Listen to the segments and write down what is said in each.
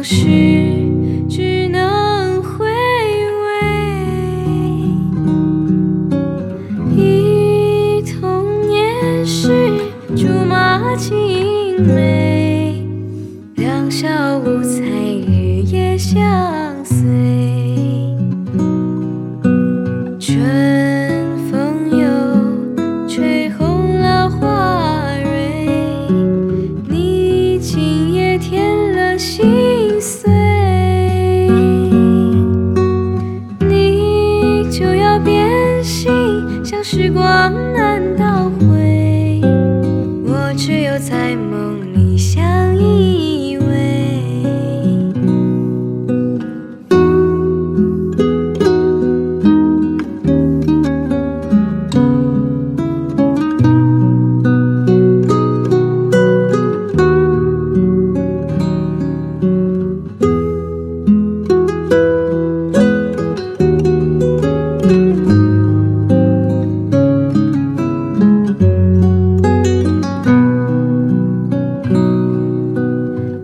往事时光啊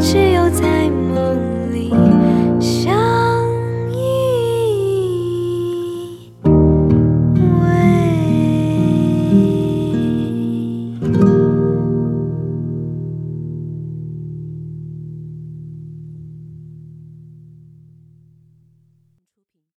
只有在梦里。